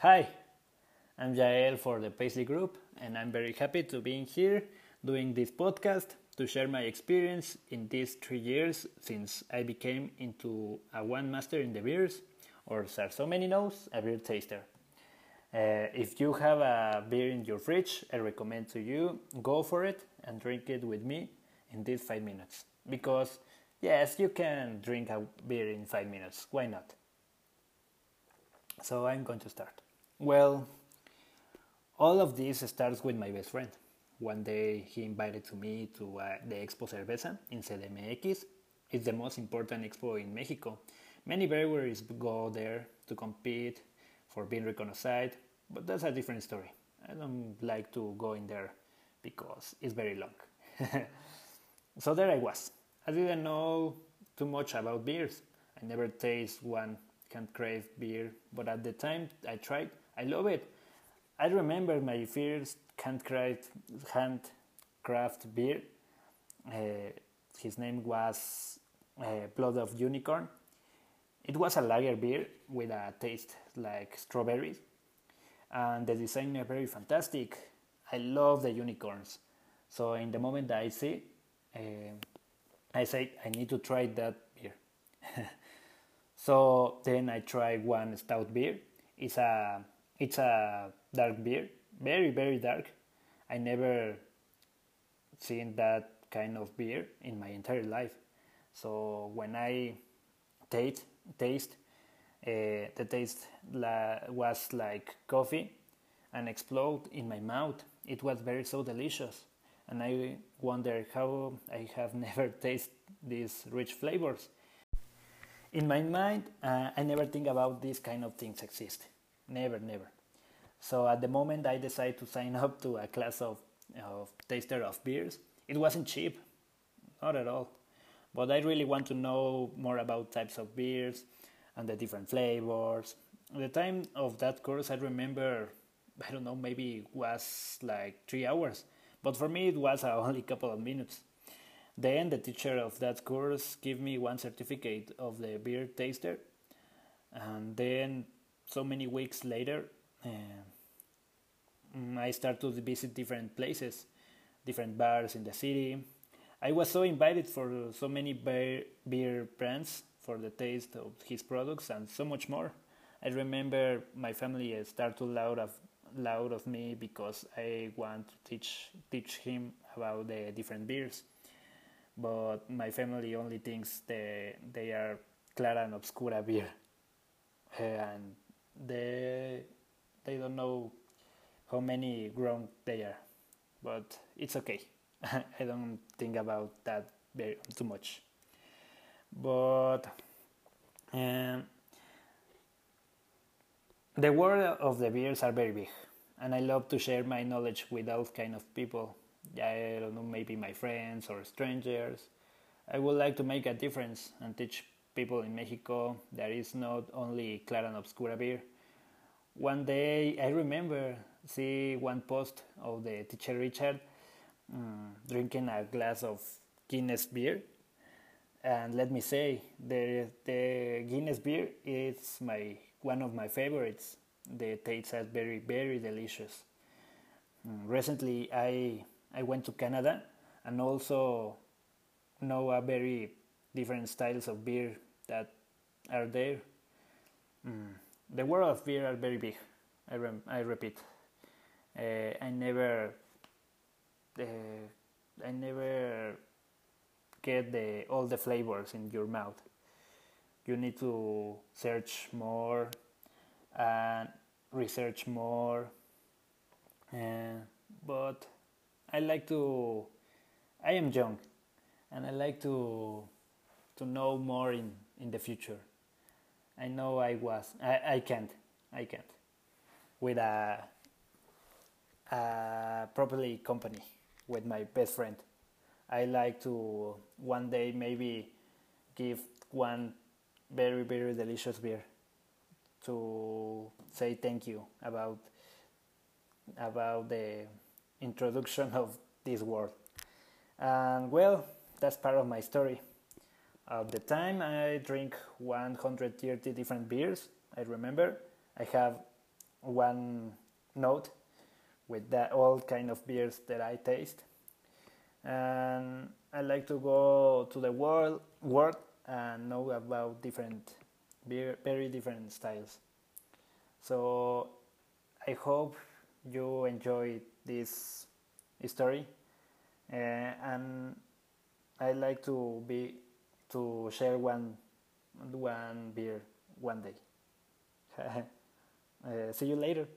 Hi, I'm Jael for the Paisley Group, and I'm very happy to be here doing this podcast to share my experience in these three years since I became into a one master in the beers, or as so many knows, a beer taster. Uh, if you have a beer in your fridge, I recommend to you go for it and drink it with me in these five minutes. Because yes, you can drink a beer in five minutes. Why not? So I'm going to start. Well, all of this starts with my best friend. One day he invited to me to uh, the Expo Cerveza in CDMX. It's the most important expo in Mexico. Many breweries go there to compete for being recognized, but that's a different story. I don't like to go in there because it's very long. so there I was. I didn't know too much about beers. I never tasted one handcraft beer, but at the time I tried, I love it. I remember my first handcraft handcraft beer. Uh, his name was uh, Blood of Unicorn. It was a lager beer with a taste like strawberries, and the design is very fantastic. I love the unicorns. So in the moment that I see, uh, I say I need to try that beer. so then I try one stout beer. It's a it's a dark beer, very very dark. I never seen that kind of beer in my entire life. So when I taste taste, uh, the taste la- was like coffee and explode in my mouth. It was very so delicious, and I wonder how I have never tasted these rich flavors. In my mind, uh, I never think about these kind of things exist. Never, never. So at the moment I decided to sign up to a class of, of taster of beers, it wasn't cheap, not at all. But I really want to know more about types of beers and the different flavors. The time of that course, I remember, I don't know, maybe it was like three hours. But for me, it was only a couple of minutes. Then the teacher of that course gave me one certificate of the beer taster. And then so many weeks later, uh, I started to visit different places, different bars in the city. I was so invited for so many beer, beer brands for the taste of his products and so much more. I remember my family started to loud of loud of me because I want to teach teach him about the different beers. But my family only thinks they they are Clara and Obscura beer, and they they don't know how many grown they are, but it's okay. I don't think about that very too much. But um, the world of the beers are very big, and I love to share my knowledge with all kind of people. I don't know, maybe my friends or strangers. I would like to make a difference and teach people in Mexico there is not only Clara and Obscura beer. One day I remember see one post of the teacher Richard um, drinking a glass of Guinness beer. And let me say, the the Guinness beer is my one of my favorites. The taste is very very delicious. Um, recently, I I went to Canada and also know a very different styles of beer that are there. Mm. The world of beer are very big. I, rem- I repeat. Uh, I never, uh, I never get the all the flavors in your mouth. You need to search more and research more. Uh, but I like to. I am young, and I like to to know more in in the future. I know I was. I, I can't. I can't. With a a properly company with my best friend. I like to one day maybe give one very very delicious beer to say thank you about about the introduction of this world. And well, that's part of my story. At the time, I drink 130 different beers. I remember I have one note with all kind of beers that I taste. And I like to go to the world world and know about different beer, very different styles. So I hope you enjoyed this story, uh, and I like to be to share one one beer one day. uh, see you later.